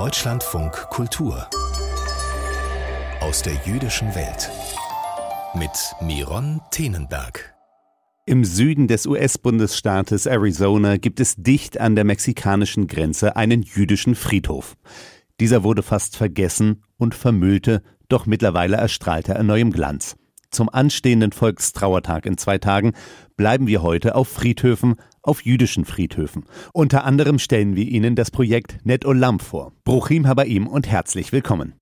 Deutschlandfunk Kultur aus der jüdischen Welt mit Miron Tenenberg. Im Süden des US-Bundesstaates Arizona gibt es dicht an der mexikanischen Grenze einen jüdischen Friedhof. Dieser wurde fast vergessen und vermüllte, doch mittlerweile erstrahlt er in neuem Glanz. Zum anstehenden Volkstrauertag in zwei Tagen bleiben wir heute auf Friedhöfen, auf jüdischen Friedhöfen. Unter anderem stellen wir Ihnen das Projekt Net Olam vor. Bruchim Habaim und herzlich willkommen.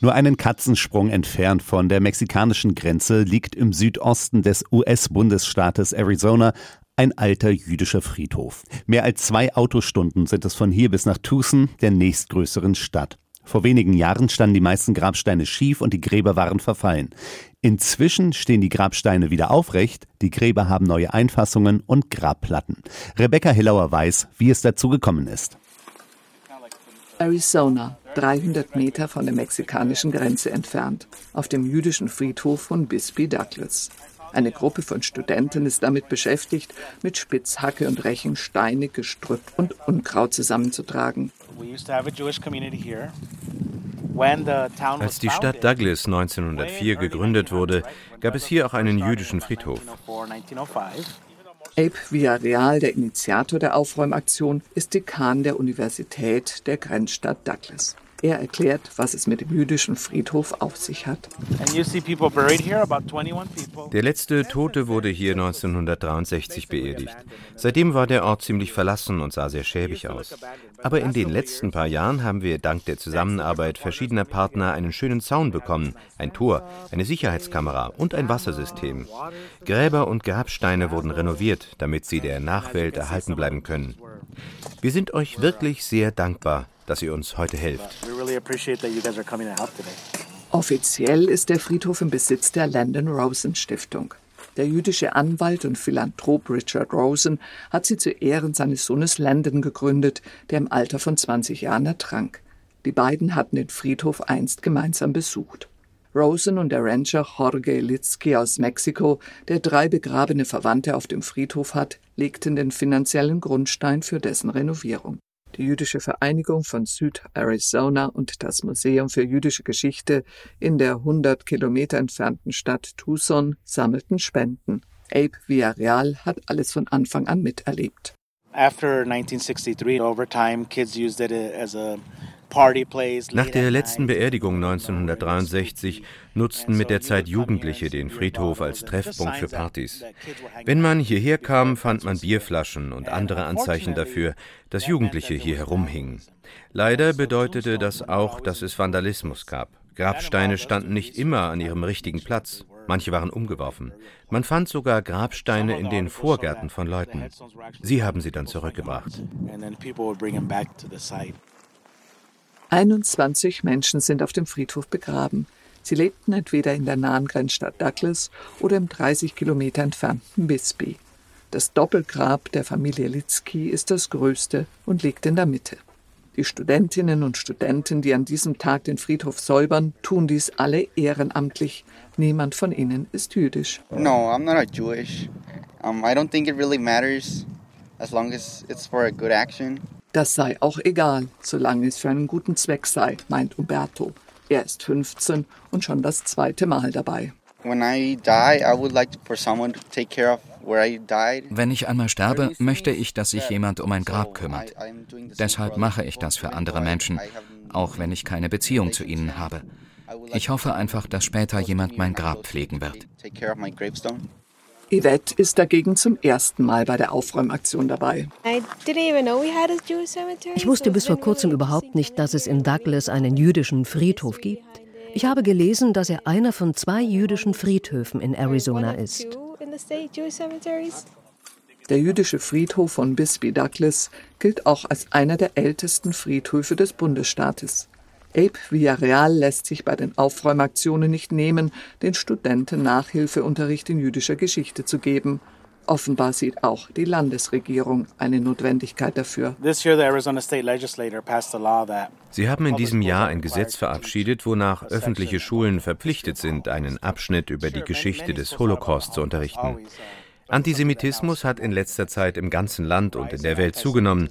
Nur einen Katzensprung entfernt von der mexikanischen Grenze liegt im Südosten des US-Bundesstaates Arizona ein alter jüdischer Friedhof. Mehr als zwei Autostunden sind es von hier bis nach Tucson, der nächstgrößeren Stadt. Vor wenigen Jahren standen die meisten Grabsteine schief und die Gräber waren verfallen. Inzwischen stehen die Grabsteine wieder aufrecht, die Gräber haben neue Einfassungen und Grabplatten. Rebecca Hillauer weiß, wie es dazu gekommen ist. Arizona, 300 Meter von der mexikanischen Grenze entfernt, auf dem jüdischen Friedhof von Bisbee Douglas. Eine Gruppe von Studenten ist damit beschäftigt, mit Spitzhacke und Rechen Steine, Gestrüpp und Unkraut zusammenzutragen. Als die Stadt Douglas 1904 gegründet wurde, gab es hier auch einen jüdischen Friedhof. Abe Villarreal, der Initiator der Aufräumaktion, ist Dekan der Universität der Grenzstadt Douglas. Er erklärt, was es mit dem jüdischen Friedhof auf sich hat. Der letzte Tote wurde hier 1963 beerdigt. Seitdem war der Ort ziemlich verlassen und sah sehr schäbig aus. Aber in den letzten paar Jahren haben wir dank der Zusammenarbeit verschiedener Partner einen schönen Zaun bekommen, ein Tor, eine Sicherheitskamera und ein Wassersystem. Gräber und Grabsteine wurden renoviert, damit sie der Nachwelt erhalten bleiben können. Wir sind euch wirklich sehr dankbar dass ihr uns heute helft. Offiziell ist der Friedhof im Besitz der Landon Rosen Stiftung. Der jüdische Anwalt und Philanthrop Richard Rosen hat sie zu Ehren seines Sohnes Landon gegründet, der im Alter von 20 Jahren ertrank. Die beiden hatten den Friedhof einst gemeinsam besucht. Rosen und der Rancher Jorge Litzky aus Mexiko, der drei begrabene Verwandte auf dem Friedhof hat, legten den finanziellen Grundstein für dessen Renovierung. Die Jüdische Vereinigung von Süd-Arizona und das Museum für jüdische Geschichte in der 100 Kilometer entfernten Stadt Tucson sammelten Spenden. Abe Villarreal hat alles von Anfang an miterlebt. After 1963, over time, kids used it as a nach der letzten Beerdigung 1963 nutzten mit der Zeit Jugendliche den Friedhof als Treffpunkt für Partys. Wenn man hierher kam, fand man Bierflaschen und andere Anzeichen dafür, dass Jugendliche hier herumhingen. Leider bedeutete das auch, dass es Vandalismus gab. Grabsteine standen nicht immer an ihrem richtigen Platz. Manche waren umgeworfen. Man fand sogar Grabsteine in den Vorgärten von Leuten. Sie haben sie dann zurückgebracht. 21 Menschen sind auf dem Friedhof begraben. Sie lebten entweder in der nahen Grenzstadt Douglas oder im 30 Kilometer entfernten Bisbee. Das Doppelgrab der Familie Litzky ist das größte und liegt in der Mitte. Die Studentinnen und Studenten, die an diesem Tag den Friedhof säubern, tun dies alle ehrenamtlich. Niemand von ihnen ist jüdisch. No, I'm not Jewish. Um, I don't think it really matters as long as it's for a good action. Das sei auch egal, solange es für einen guten Zweck sei, meint Umberto. Er ist 15 und schon das zweite Mal dabei. Wenn ich einmal sterbe, möchte ich, dass sich jemand um mein Grab kümmert. Deshalb mache ich das für andere Menschen, auch wenn ich keine Beziehung zu ihnen habe. Ich hoffe einfach, dass später jemand mein Grab pflegen wird. Yvette ist dagegen zum ersten Mal bei der Aufräumaktion dabei. Ich wusste bis vor kurzem überhaupt nicht, dass es in Douglas einen jüdischen Friedhof gibt. Ich habe gelesen, dass er einer von zwei jüdischen Friedhöfen in Arizona ist. Der jüdische Friedhof von Bisbee Douglas gilt auch als einer der ältesten Friedhöfe des Bundesstaates. Abe Villarreal lässt sich bei den Aufräumaktionen nicht nehmen, den Studenten Nachhilfeunterricht in jüdischer Geschichte zu geben. Offenbar sieht auch die Landesregierung eine Notwendigkeit dafür. Sie haben in diesem Jahr ein Gesetz verabschiedet, wonach öffentliche Schulen verpflichtet sind, einen Abschnitt über die Geschichte des Holocaust zu unterrichten. Antisemitismus hat in letzter Zeit im ganzen Land und in der Welt zugenommen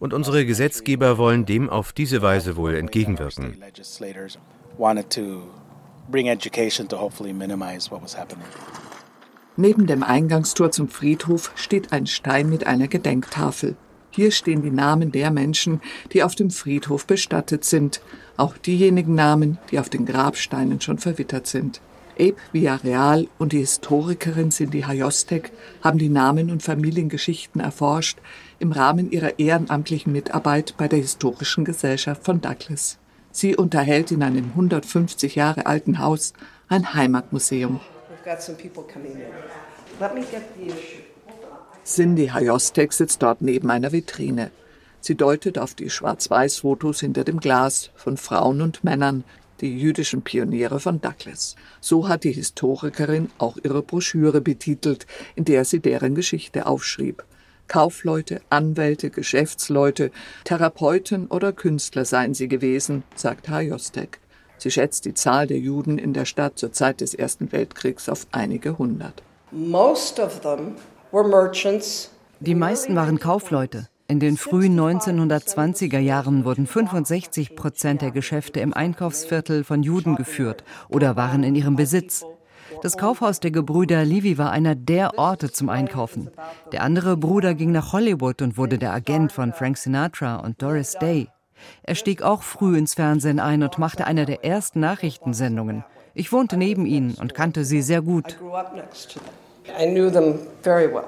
Und unsere Gesetzgeber wollen dem auf diese Weise wohl entgegenwirken. Neben dem Eingangstor zum Friedhof steht ein Stein mit einer Gedenktafel. Hier stehen die Namen der Menschen, die auf dem Friedhof bestattet sind, auch diejenigen Namen, die auf den Grabsteinen schon verwittert sind. Abe Villarreal und die Historikerin Cindy Hayostek haben die Namen und Familiengeschichten erforscht im Rahmen ihrer ehrenamtlichen Mitarbeit bei der Historischen Gesellschaft von Douglas. Sie unterhält in einem 150 Jahre alten Haus ein Heimatmuseum. Cindy Hayostek sitzt dort neben einer Vitrine. Sie deutet auf die Schwarz-Weiß-Fotos hinter dem Glas von Frauen und Männern, die jüdischen Pioniere von Douglas. So hat die Historikerin auch ihre Broschüre betitelt, in der sie deren Geschichte aufschrieb. Kaufleute, Anwälte, Geschäftsleute, Therapeuten oder Künstler seien sie gewesen, sagt Hayostek. Sie schätzt die Zahl der Juden in der Stadt zur Zeit des Ersten Weltkriegs auf einige hundert. Die meisten waren Kaufleute. In den frühen 1920er Jahren wurden 65 Prozent der Geschäfte im Einkaufsviertel von Juden geführt oder waren in ihrem Besitz. Das Kaufhaus der Gebrüder Levy war einer der Orte zum Einkaufen. Der andere Bruder ging nach Hollywood und wurde der Agent von Frank Sinatra und Doris Day. Er stieg auch früh ins Fernsehen ein und machte eine der ersten Nachrichtensendungen. Ich wohnte neben ihnen und kannte sie sehr gut. I knew them very well.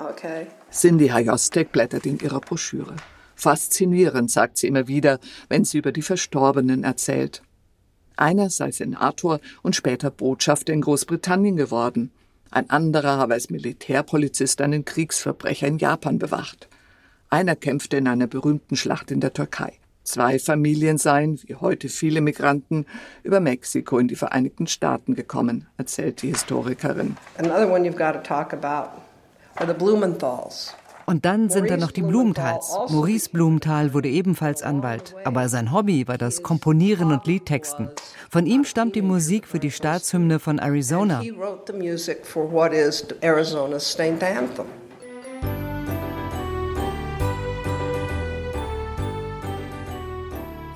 Okay. Cindy Hayostek blättert in ihrer Broschüre. Faszinierend, sagt sie immer wieder, wenn sie über die Verstorbenen erzählt. Einer sei Senator und später Botschafter in Großbritannien geworden. Ein anderer habe als Militärpolizist einen Kriegsverbrecher in Japan bewacht. Einer kämpfte in einer berühmten Schlacht in der Türkei. Zwei Familien seien, wie heute viele Migranten, über Mexiko in die Vereinigten Staaten gekommen, erzählt die Historikerin. Another one you've got to talk about und dann sind da noch die Blumenthals. Maurice Blumenthal wurde ebenfalls Anwalt, aber sein Hobby war das Komponieren und Liedtexten. Von ihm stammt die Musik für die Staatshymne von Arizona.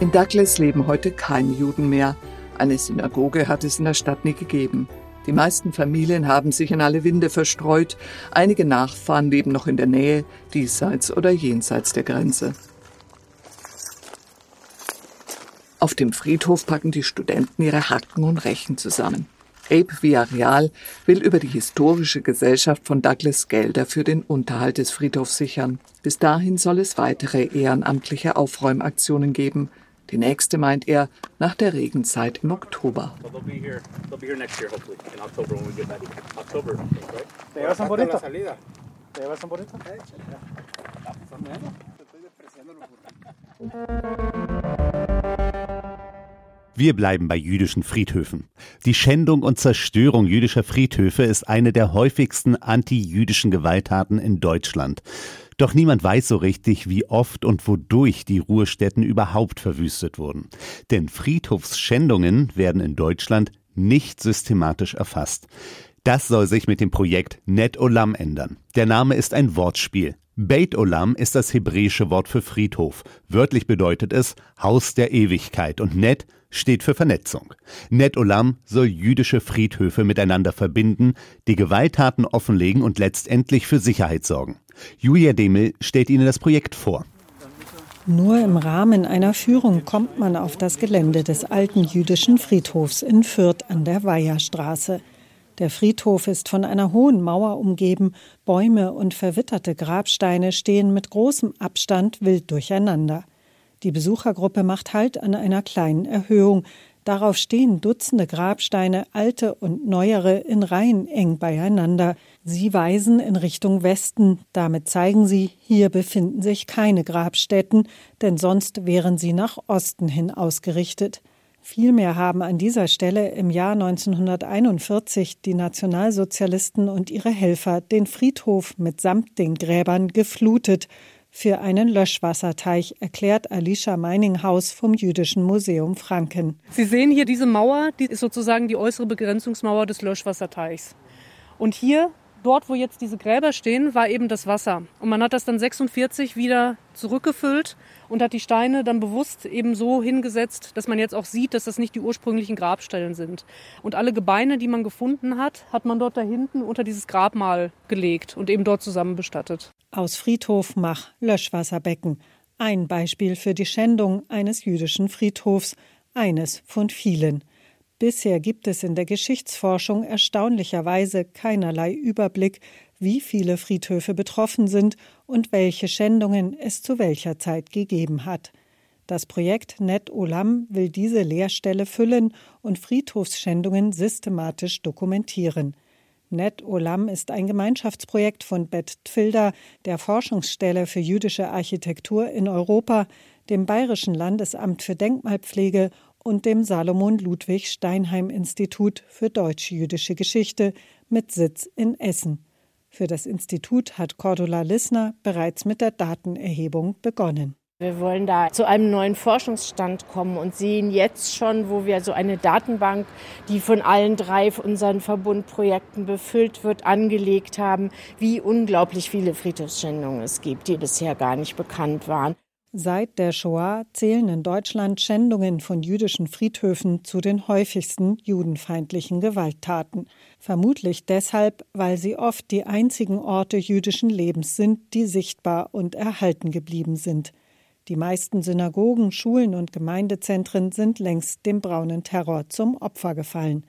In Douglas leben heute keine Juden mehr. Eine Synagoge hat es in der Stadt nie gegeben. Die meisten Familien haben sich in alle Winde verstreut, einige Nachfahren leben noch in der Nähe, diesseits oder jenseits der Grenze. Auf dem Friedhof packen die Studenten ihre Hacken und Rechen zusammen. Abe Villarreal will über die historische Gesellschaft von Douglas Gelder für den Unterhalt des Friedhofs sichern. Bis dahin soll es weitere ehrenamtliche Aufräumaktionen geben – die nächste meint er nach der Regenzeit im Oktober. Wir bleiben bei jüdischen Friedhöfen. Die Schändung und Zerstörung jüdischer Friedhöfe ist eine der häufigsten anti-jüdischen Gewalttaten in Deutschland. Doch niemand weiß so richtig, wie oft und wodurch die Ruhestätten überhaupt verwüstet wurden. Denn Friedhofsschändungen werden in Deutschland nicht systematisch erfasst. Das soll sich mit dem Projekt Net Olam ändern. Der Name ist ein Wortspiel. Beit Olam ist das hebräische Wort für Friedhof. Wörtlich bedeutet es Haus der Ewigkeit und Net steht für Vernetzung. Net Olam soll jüdische Friedhöfe miteinander verbinden, die Gewalttaten offenlegen und letztendlich für Sicherheit sorgen. Julia Demel stellt Ihnen das Projekt vor. Nur im Rahmen einer Führung kommt man auf das Gelände des alten jüdischen Friedhofs in Fürth an der Weiherstraße. Der Friedhof ist von einer hohen Mauer umgeben, Bäume und verwitterte Grabsteine stehen mit großem Abstand wild durcheinander. Die Besuchergruppe macht Halt an einer kleinen Erhöhung. Darauf stehen Dutzende Grabsteine, alte und neuere, in Reihen eng beieinander. Sie weisen in Richtung Westen. Damit zeigen sie, hier befinden sich keine Grabstätten, denn sonst wären sie nach Osten hin ausgerichtet. Vielmehr haben an dieser Stelle im Jahr 1941 die Nationalsozialisten und ihre Helfer den Friedhof mitsamt den Gräbern geflutet für einen Löschwasserteich, erklärt Alicia Meininghaus vom Jüdischen Museum Franken. Sie sehen hier diese Mauer, die ist sozusagen die äußere Begrenzungsmauer des Löschwasserteichs. Und hier dort, wo jetzt diese Gräber stehen, war eben das Wasser. Und man hat das dann 46 wieder zurückgefüllt und hat die Steine dann bewusst eben so hingesetzt, dass man jetzt auch sieht, dass das nicht die ursprünglichen Grabstellen sind. Und alle Gebeine, die man gefunden hat, hat man dort da hinten unter dieses Grabmal gelegt und eben dort zusammen bestattet. Aus Friedhof Mach Löschwasserbecken. Ein Beispiel für die Schändung eines jüdischen Friedhofs, eines von vielen. Bisher gibt es in der Geschichtsforschung erstaunlicherweise keinerlei Überblick, wie viele Friedhöfe betroffen sind und welche Schändungen es zu welcher Zeit gegeben hat. Das Projekt Net Olam will diese Leerstelle füllen und Friedhofsschändungen systematisch dokumentieren. Net Olam ist ein Gemeinschaftsprojekt von Bet Tfilda, der Forschungsstelle für jüdische Architektur in Europa, dem Bayerischen Landesamt für Denkmalpflege und dem Salomon Ludwig Steinheim Institut für deutsch-jüdische Geschichte mit Sitz in Essen. Für das Institut hat Cordula Lissner bereits mit der Datenerhebung begonnen. Wir wollen da zu einem neuen Forschungsstand kommen und sehen jetzt schon, wo wir so eine Datenbank, die von allen drei unseren Verbundprojekten befüllt wird, angelegt haben, wie unglaublich viele Friedhofsschändungen es gibt, die bisher gar nicht bekannt waren. Seit der Shoah zählen in Deutschland Schändungen von jüdischen Friedhöfen zu den häufigsten judenfeindlichen Gewalttaten. Vermutlich deshalb, weil sie oft die einzigen Orte jüdischen Lebens sind, die sichtbar und erhalten geblieben sind. Die meisten Synagogen, Schulen und Gemeindezentren sind längst dem braunen Terror zum Opfer gefallen.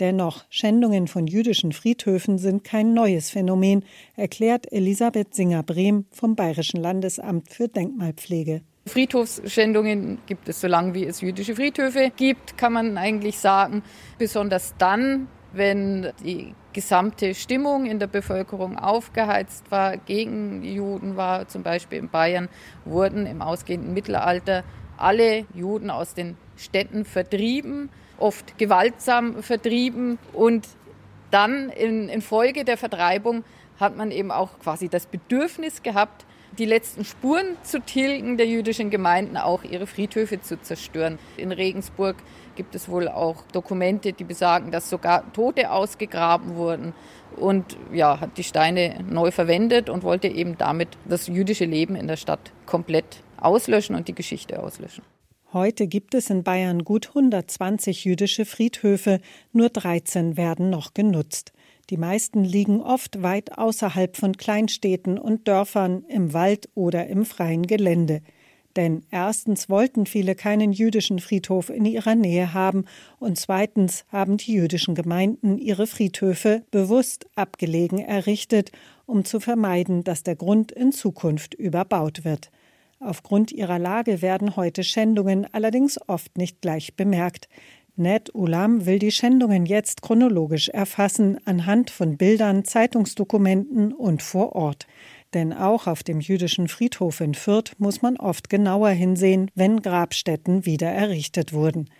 Dennoch, Schändungen von jüdischen Friedhöfen sind kein neues Phänomen, erklärt Elisabeth Singer-Brehm vom Bayerischen Landesamt für Denkmalpflege. Friedhofsschändungen gibt es so lange, wie es jüdische Friedhöfe gibt, kann man eigentlich sagen. Besonders dann, wenn die gesamte Stimmung in der Bevölkerung aufgeheizt war, gegen Juden war, zum Beispiel in Bayern, wurden im ausgehenden Mittelalter alle Juden aus den Städten vertrieben oft gewaltsam vertrieben. Und dann in, in Folge der Vertreibung hat man eben auch quasi das Bedürfnis gehabt, die letzten Spuren zu tilgen der jüdischen Gemeinden, auch ihre Friedhöfe zu zerstören. In Regensburg gibt es wohl auch Dokumente, die besagen, dass sogar Tote ausgegraben wurden und ja, hat die Steine neu verwendet und wollte eben damit das jüdische Leben in der Stadt komplett auslöschen und die Geschichte auslöschen. Heute gibt es in Bayern gut 120 jüdische Friedhöfe, nur 13 werden noch genutzt. Die meisten liegen oft weit außerhalb von Kleinstädten und Dörfern, im Wald oder im freien Gelände. Denn erstens wollten viele keinen jüdischen Friedhof in ihrer Nähe haben und zweitens haben die jüdischen Gemeinden ihre Friedhöfe bewusst abgelegen errichtet, um zu vermeiden, dass der Grund in Zukunft überbaut wird. Aufgrund ihrer Lage werden heute Schändungen allerdings oft nicht gleich bemerkt. Ned Ulam will die Schändungen jetzt chronologisch erfassen, anhand von Bildern, Zeitungsdokumenten und vor Ort. Denn auch auf dem jüdischen Friedhof in Fürth muss man oft genauer hinsehen, wenn Grabstätten wieder errichtet wurden.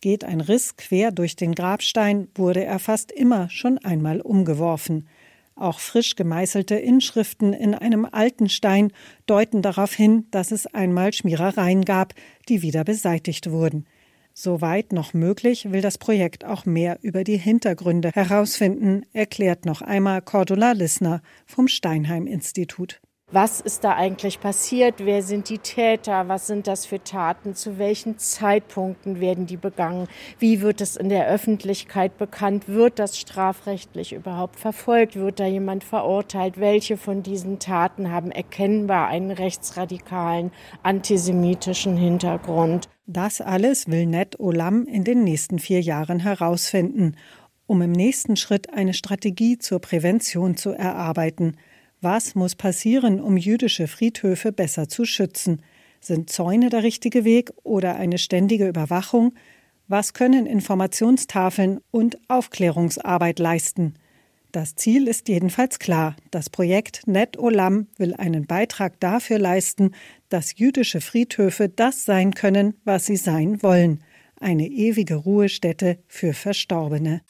Geht ein Riss quer durch den Grabstein, wurde er fast immer schon einmal umgeworfen. Auch frisch gemeißelte Inschriften in einem alten Stein deuten darauf hin, dass es einmal Schmierereien gab, die wieder beseitigt wurden. Soweit noch möglich will das Projekt auch mehr über die Hintergründe herausfinden, erklärt noch einmal Cordula Lissner vom Steinheim Institut. Was ist da eigentlich passiert? Wer sind die Täter? Was sind das für Taten? Zu welchen Zeitpunkten werden die begangen? Wie wird es in der Öffentlichkeit bekannt? Wird das strafrechtlich überhaupt verfolgt? Wird da jemand verurteilt? Welche von diesen Taten haben erkennbar einen rechtsradikalen antisemitischen Hintergrund? Das alles will Ned Olam in den nächsten vier Jahren herausfinden, um im nächsten Schritt eine Strategie zur Prävention zu erarbeiten – was muss passieren, um jüdische Friedhöfe besser zu schützen? Sind Zäune der richtige Weg oder eine ständige Überwachung? Was können Informationstafeln und Aufklärungsarbeit leisten? Das Ziel ist jedenfalls klar. Das Projekt Net Olam will einen Beitrag dafür leisten, dass jüdische Friedhöfe das sein können, was sie sein wollen. Eine ewige Ruhestätte für Verstorbene.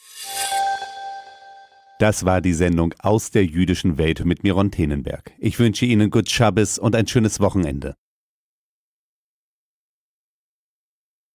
Das war die Sendung aus der jüdischen Welt mit Miron Tenenberg. Ich wünsche Ihnen gut Schabbes und ein schönes Wochenende.